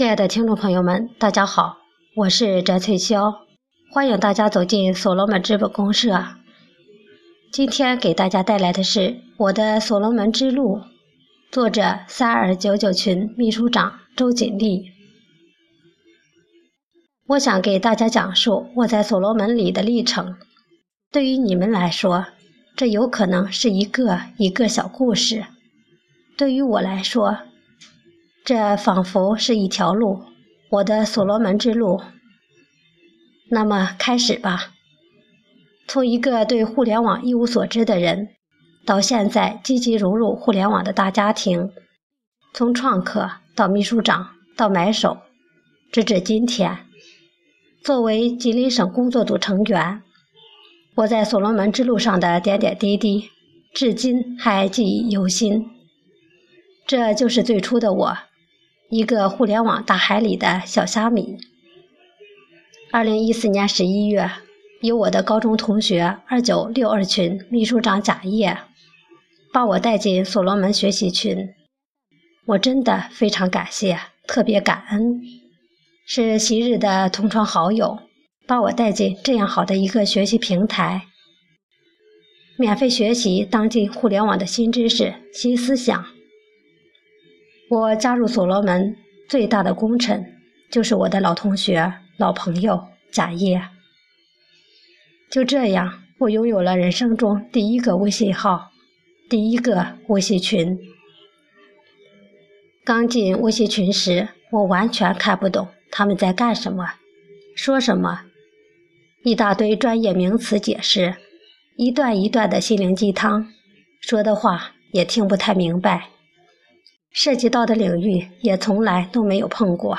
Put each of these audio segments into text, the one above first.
亲爱的听众朋友们，大家好，我是翟翠霄，欢迎大家走进所罗门资本公社。今天给大家带来的是我的所罗门之路，作者三二九九群秘书长周锦丽。我想给大家讲述我在所罗门里的历程。对于你们来说，这有可能是一个一个小故事；对于我来说，这仿佛是一条路，我的所罗门之路。那么开始吧。从一个对互联网一无所知的人，到现在积极融入互联网的大家庭，从创客到秘书长到买手，直至今天，作为吉林省工作组成员，我在所罗门之路上的点点滴滴，至今还记忆犹新。这就是最初的我。一个互联网大海里的小虾米。二零一四年十一月，由我的高中同学二九六二群秘书长贾叶，把我带进所罗门学习群。我真的非常感谢，特别感恩，是昔日的同窗好友，把我带进这样好的一个学习平台，免费学习当今互联网的新知识、新思想。我加入所罗门最大的功臣，就是我的老同学、老朋友贾叶。就这样，我拥有了人生中第一个微信号，第一个微信群。刚进微信群时，我完全看不懂他们在干什么、说什么，一大堆专业名词解释，一段一段的心灵鸡汤，说的话也听不太明白。涉及到的领域也从来都没有碰过，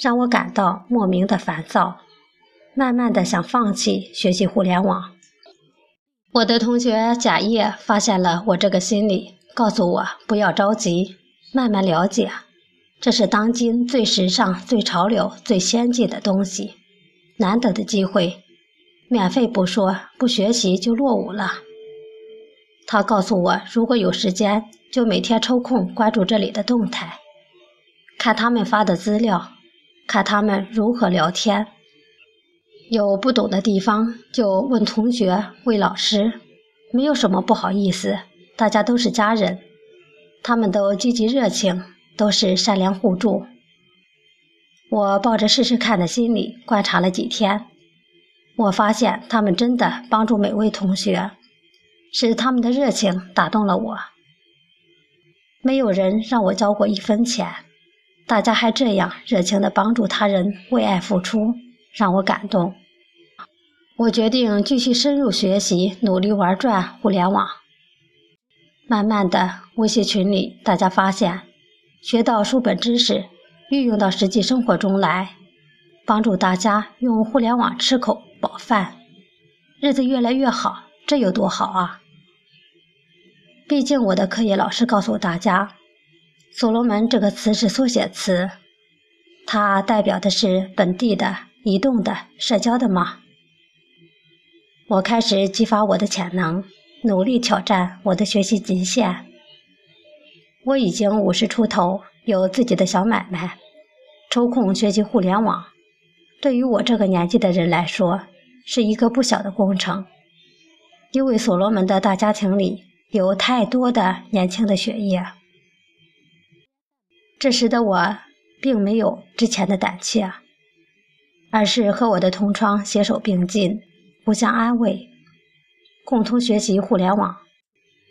让我感到莫名的烦躁，慢慢的想放弃学习互联网。我的同学贾叶发现了我这个心理，告诉我不要着急，慢慢了解，这是当今最时尚、最潮流、最先进的东西，难得的机会，免费不说，不学习就落伍了。他告诉我，如果有时间，就每天抽空关注这里的动态，看他们发的资料，看他们如何聊天。有不懂的地方就问同学、问老师，没有什么不好意思，大家都是家人。他们都积极热情，都是善良互助。我抱着试试看的心理观察了几天，我发现他们真的帮助每位同学。是他们的热情打动了我。没有人让我交过一分钱，大家还这样热情地帮助他人，为爱付出，让我感动。我决定继续深入学习，努力玩转互联网。慢慢的，微信群里大家发现，学到书本知识，运用到实际生活中来，帮助大家用互联网吃口饱饭，日子越来越好，这有多好啊！毕竟，我的课业老师告诉大家，“所罗门”这个词是缩写词，它代表的是本地的、移动的、社交的吗？我开始激发我的潜能，努力挑战我的学习极限。我已经五十出头，有自己的小买卖，抽空学习互联网，对于我这个年纪的人来说，是一个不小的工程。因为所罗门的大家庭里。有太多的年轻的血液，这时的我并没有之前的胆怯，而是和我的同窗携手并进，互相安慰，共同学习互联网，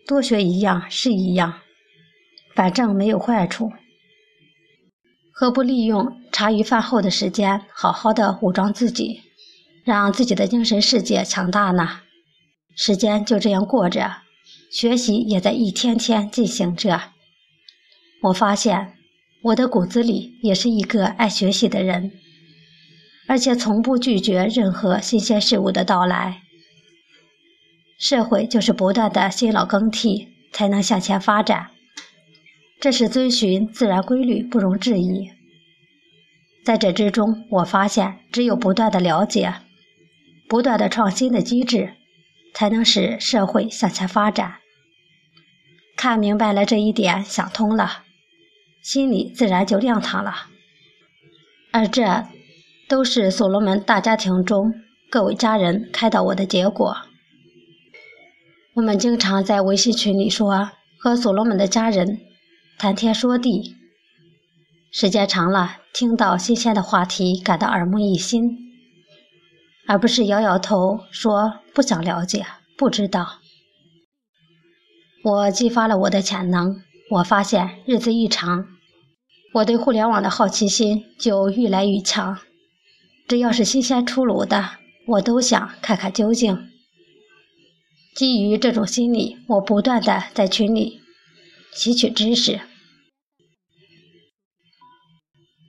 多学一样是一样，反正没有坏处，何不利用茶余饭后的时间，好好的武装自己，让自己的精神世界强大呢？时间就这样过着。学习也在一天天进行着。我发现我的骨子里也是一个爱学习的人，而且从不拒绝任何新鲜事物的到来。社会就是不断的新老更替，才能向前发展，这是遵循自然规律，不容置疑。在这之中，我发现只有不断的了解，不断的创新的机制，才能使社会向前发展。看明白了这一点，想通了，心里自然就亮堂了。而这都是所罗门大家庭中各位家人开导我的结果。我们经常在微信群里说和所罗门的家人谈天说地，时间长了，听到新鲜的话题，感到耳目一新，而不是摇摇头说不想了解、不知道。我激发了我的潜能，我发现日子一长，我对互联网的好奇心就愈来愈强。只要是新鲜出炉的，我都想看看究竟。基于这种心理，我不断的在群里吸取知识。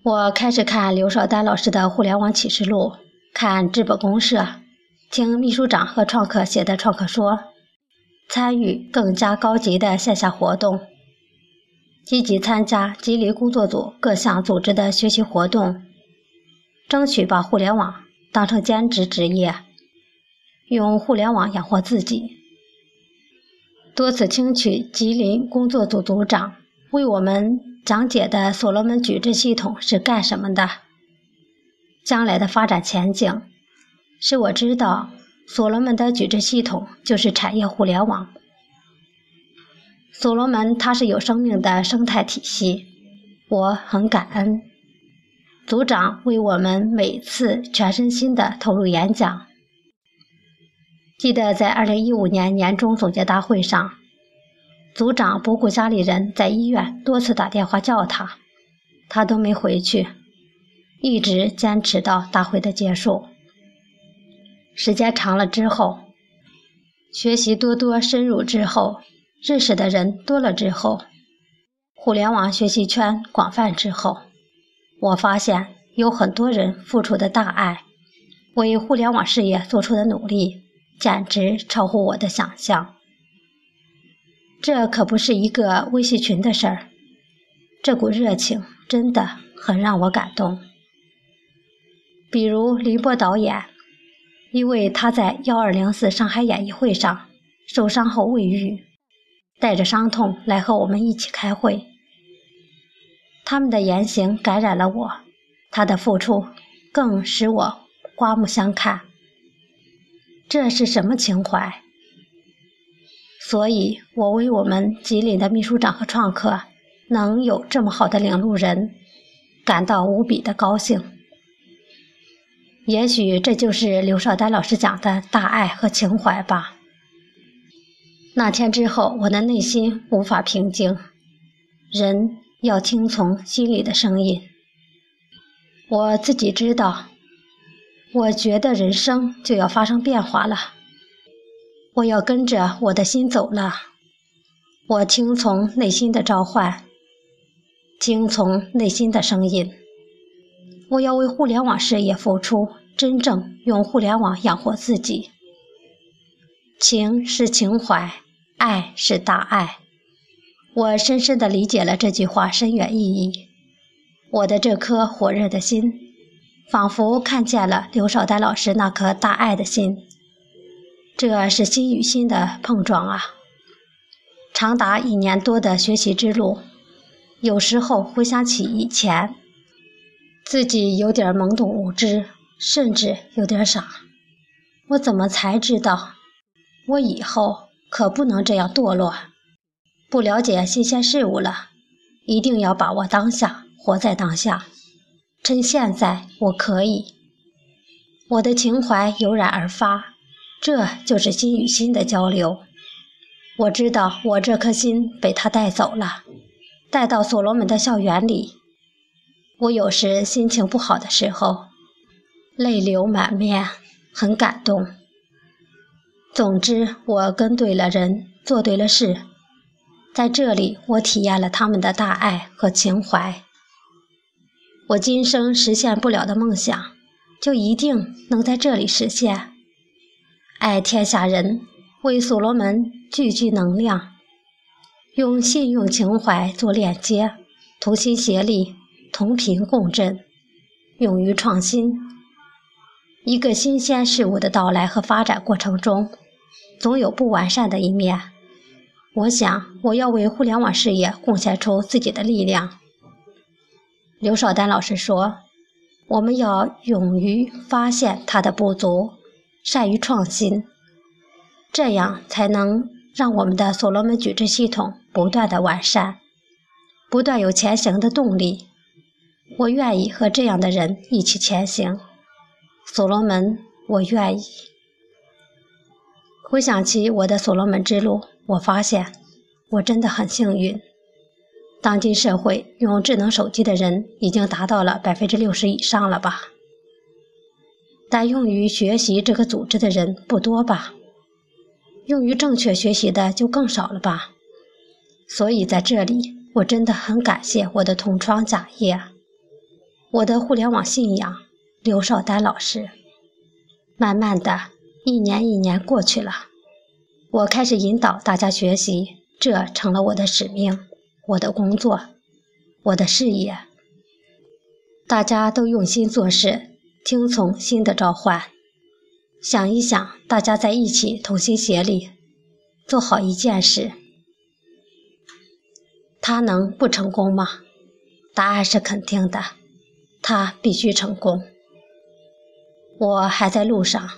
我开始看刘少丹老师的《互联网启示录》，看智本公社，听秘书长和创客写的创客说。参与更加高级的线下活动，积极参加吉林工作组各项组织的学习活动，争取把互联网当成兼职职业，用互联网养活自己。多次听取吉林工作组组长为我们讲解的所罗门矩阵系统是干什么的，将来的发展前景，使我知道。所罗门的矩阵系统就是产业互联网。所罗门它是有生命的生态体系，我很感恩组长为我们每次全身心的投入演讲。记得在二零一五年年终总结大会上，组长不顾家里人在医院多次打电话叫他，他都没回去，一直坚持到大会的结束。时间长了之后，学习多多深入之后，认识的人多了之后，互联网学习圈广泛之后，我发现有很多人付出的大爱，为互联网事业做出的努力，简直超乎我的想象。这可不是一个微信群的事儿，这股热情真的很让我感动。比如林波导演。因为他在幺二零四上海演艺会上受伤后未愈，带着伤痛来和我们一起开会。他们的言行感染了我，他的付出更使我刮目相看。这是什么情怀？所以我为我们吉林的秘书长和创客能有这么好的领路人，感到无比的高兴。也许这就是刘少丹老师讲的大爱和情怀吧。那天之后，我的内心无法平静。人要听从心里的声音。我自己知道，我觉得人生就要发生变化了。我要跟着我的心走了。我听从内心的召唤，听从内心的声音。我要为互联网事业付出，真正用互联网养活自己。情是情怀，爱是大爱。我深深地理解了这句话深远意义。我的这颗火热的心，仿佛看见了刘少丹老师那颗大爱的心。这是心与心的碰撞啊！长达一年多的学习之路，有时候回想起以前。自己有点懵懂无知，甚至有点傻。我怎么才知道，我以后可不能这样堕落？不了解新鲜事物了，一定要把握当下，活在当下。趁现在，我可以。我的情怀油然而发，这就是心与心的交流。我知道，我这颗心被他带走了，带到所罗门的校园里。我有时心情不好的时候，泪流满面，很感动。总之，我跟对了人，做对了事，在这里，我体验了他们的大爱和情怀。我今生实现不了的梦想，就一定能在这里实现。爱天下人，为所罗门聚聚能量，用信用情怀做链接，同心协力。同频共振，勇于创新。一个新鲜事物的到来和发展过程中，总有不完善的一面。我想，我要为互联网事业贡献出自己的力量。刘少丹老师说：“我们要勇于发现它的不足，善于创新，这样才能让我们的所罗门矩阵系统不断的完善，不断有前行的动力。我愿意和这样的人一起前行，所罗门，我愿意。回想起我的所罗门之路，我发现我真的很幸运。当今社会用智能手机的人已经达到了百分之六十以上了吧？但用于学习这个组织的人不多吧？用于正确学习的就更少了吧？所以在这里，我真的很感谢我的同窗贾叶，我的互联网信仰刘少丹老师。慢慢的，一年一年过去了，我开始引导大家学习，这成了我的使命。我的工作，我的事业，大家都用心做事，听从心的召唤。想一想，大家在一起同心协力，做好一件事，他能不成功吗？答案是肯定的，他必须成功。我还在路上，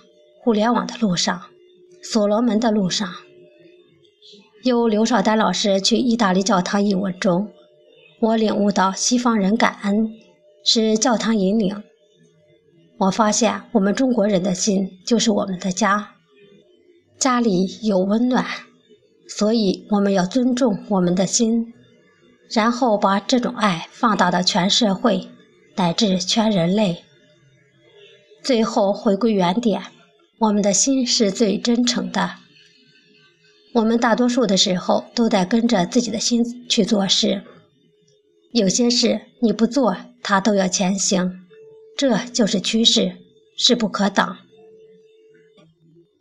互联网的路上，所罗门的路上。由刘少丹老师去意大利教堂一文中，我领悟到西方人感恩是教堂引领。我发现我们中国人的心就是我们的家，家里有温暖，所以我们要尊重我们的心，然后把这种爱放大到全社会乃至全人类。最后回归原点，我们的心是最真诚的。我们大多数的时候都在跟着自己的心去做事，有些事你不做，它都要前行，这就是趋势，势不可挡。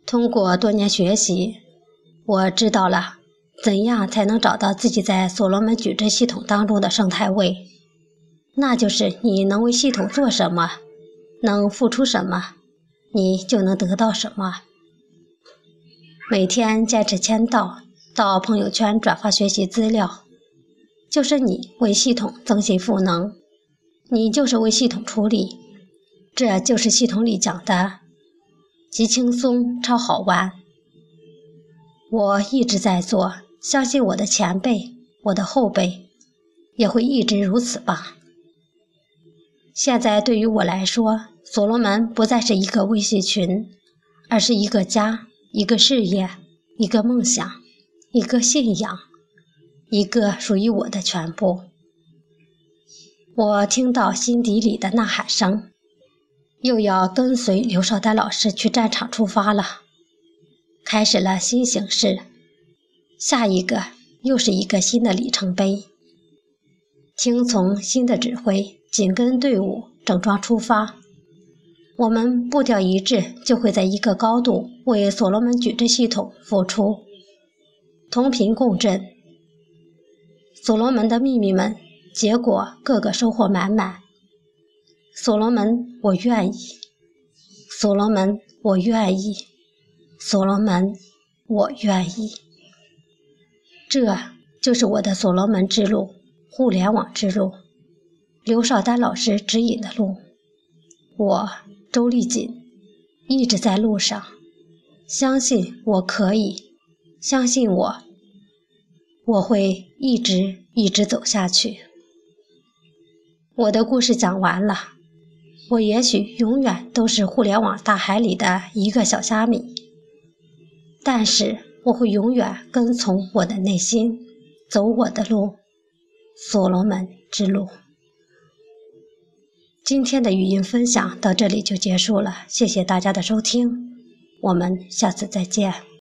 通过多年学习，我知道了怎样才能找到自己在所罗门矩阵系统当中的生态位，那就是你能为系统做什么，能付出什么，你就能得到什么。每天坚持签到，到朋友圈转发学习资料，就是你为系统增信赋能，你就是为系统出力，这就是系统里讲的极轻松、超好玩。我一直在做，相信我的前辈、我的后辈也会一直如此吧。现在对于我来说，所罗门不再是一个微信群，而是一个家。一个事业，一个梦想，一个信仰，一个属于我的全部。我听到心底里的呐喊声，又要跟随刘少丹老师去战场出发了，开始了新形势。下一个又是一个新的里程碑，听从新的指挥，紧跟队伍，整装出发。我们步调一致，就会在一个高度为所罗门矩阵系统付出，同频共振。所罗门的秘密们，结果个个收获满满。所罗门，我愿意；所罗门，我愿意；所罗门，我愿意。这就是我的所罗门之路，互联网之路，刘少丹老师指引的路。我。周丽锦一直在路上，相信我可以，相信我，我会一直一直走下去。我的故事讲完了，我也许永远都是互联网大海里的一个小虾米，但是我会永远跟从我的内心，走我的路，所罗门之路。今天的语音分享到这里就结束了，谢谢大家的收听，我们下次再见。